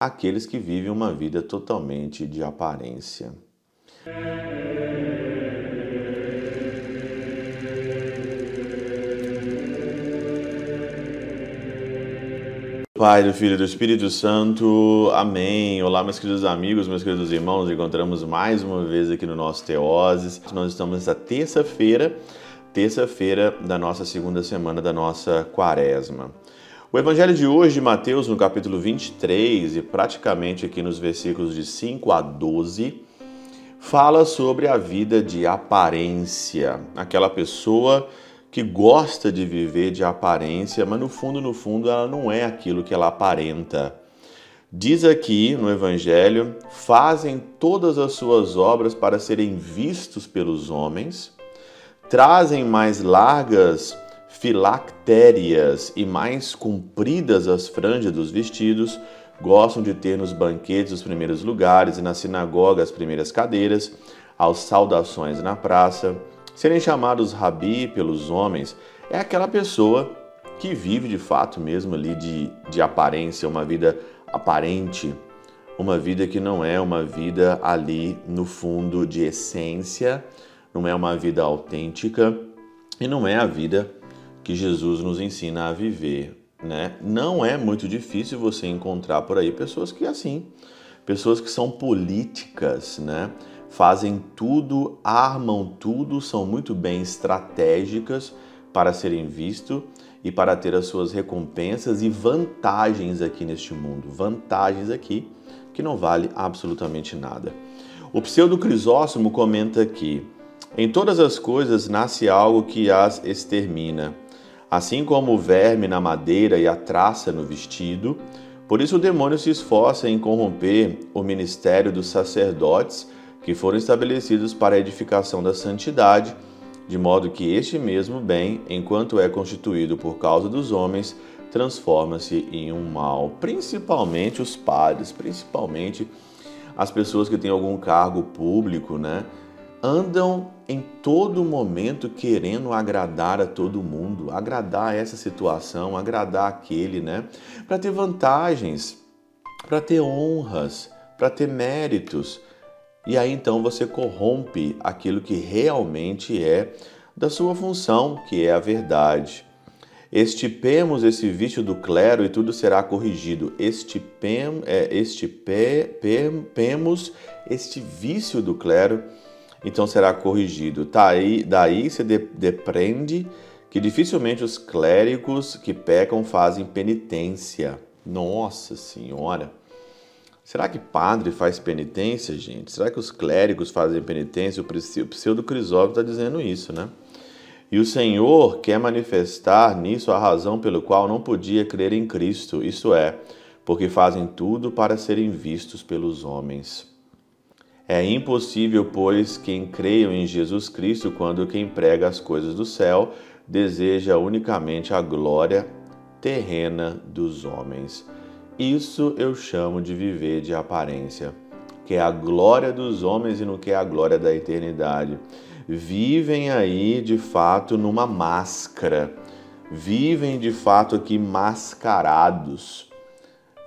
aqueles que vivem uma vida totalmente de aparência. Pai, do Filho e do Espírito Santo. Amém. Olá, meus queridos amigos, meus queridos irmãos. Encontramos mais uma vez aqui no nosso Teoses. Nós estamos nessa terça-feira, terça-feira da nossa segunda semana da nossa quaresma. O evangelho de hoje, de Mateus, no capítulo 23, e praticamente aqui nos versículos de 5 a 12, fala sobre a vida de aparência. Aquela pessoa que gosta de viver de aparência, mas no fundo, no fundo, ela não é aquilo que ela aparenta. Diz aqui no Evangelho: fazem todas as suas obras para serem vistos pelos homens, trazem mais largas filactérias e mais compridas as franjas dos vestidos, gostam de ter nos banquetes os primeiros lugares e na sinagoga as primeiras cadeiras, aos saudações na praça Serem chamados rabi pelos homens. É aquela pessoa que vive de fato mesmo ali de, de aparência, uma vida aparente, uma vida que não é uma vida ali no fundo de essência, não é uma vida autêntica e não é a vida que Jesus nos ensina a viver, né? Não é muito difícil você encontrar por aí pessoas que assim, pessoas que são políticas, né? fazem tudo, armam tudo, são muito bem estratégicas para serem vistos e para ter as suas recompensas e vantagens aqui neste mundo. Vantagens aqui que não vale absolutamente nada. O pseudo Crisóstomo comenta que em todas as coisas nasce algo que as extermina, assim como o verme na madeira e a traça no vestido. Por isso o demônio se esforça em corromper o ministério dos sacerdotes que foram estabelecidos para a edificação da santidade, de modo que este mesmo bem, enquanto é constituído por causa dos homens, transforma-se em um mal, principalmente os padres, principalmente as pessoas que têm algum cargo público, né? Andam em todo momento querendo agradar a todo mundo, agradar essa situação, agradar aquele, né? Para ter vantagens, para ter honras, para ter méritos. E aí então você corrompe aquilo que realmente é da sua função, que é a verdade. Estipemos esse vício do clero e tudo será corrigido. Estipem, é, estipemos este vício do clero, então será corrigido. Daí, tá daí se de, depreende que dificilmente os clérigos que pecam fazem penitência. Nossa Senhora! Será que padre faz penitência, gente? Será que os clérigos fazem penitência? O pseudo Crisóvão está dizendo isso, né? E o Senhor quer manifestar nisso a razão pelo qual não podia crer em Cristo, isso é, porque fazem tudo para serem vistos pelos homens. É impossível, pois, quem creiam em Jesus Cristo quando quem prega as coisas do céu deseja unicamente a glória terrena dos homens. Isso eu chamo de viver de aparência, que é a glória dos homens e não que é a glória da eternidade. Vivem aí de fato numa máscara, vivem de fato aqui mascarados.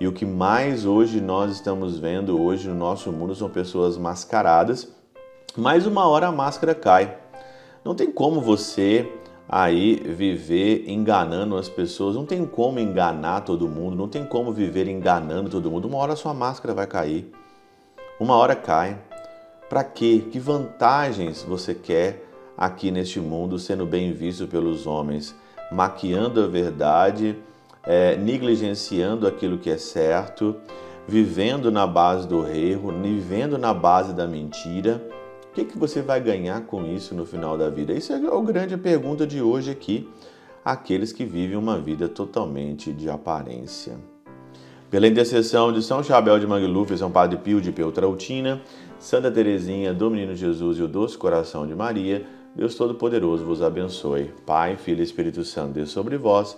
E o que mais hoje nós estamos vendo hoje no nosso mundo são pessoas mascaradas, mas uma hora a máscara cai. Não tem como você aí viver enganando as pessoas. Não tem como enganar todo mundo, não tem como viver enganando todo mundo. Uma hora sua máscara vai cair, uma hora cai. Para quê? Que vantagens você quer aqui neste mundo sendo bem visto pelos homens? Maquiando a verdade, é, negligenciando aquilo que é certo, vivendo na base do erro, vivendo na base da mentira o que, que você vai ganhar com isso no final da vida? Isso é a grande pergunta de hoje aqui, aqueles que vivem uma vida totalmente de aparência. Pela intercessão de São Chabel de Mangluf, São Padre Pio de Peltrautina, Santa Teresinha, do Menino Jesus e o Doce Coração de Maria, Deus Todo-Poderoso vos abençoe. Pai, Filho e Espírito Santo, Deus sobre vós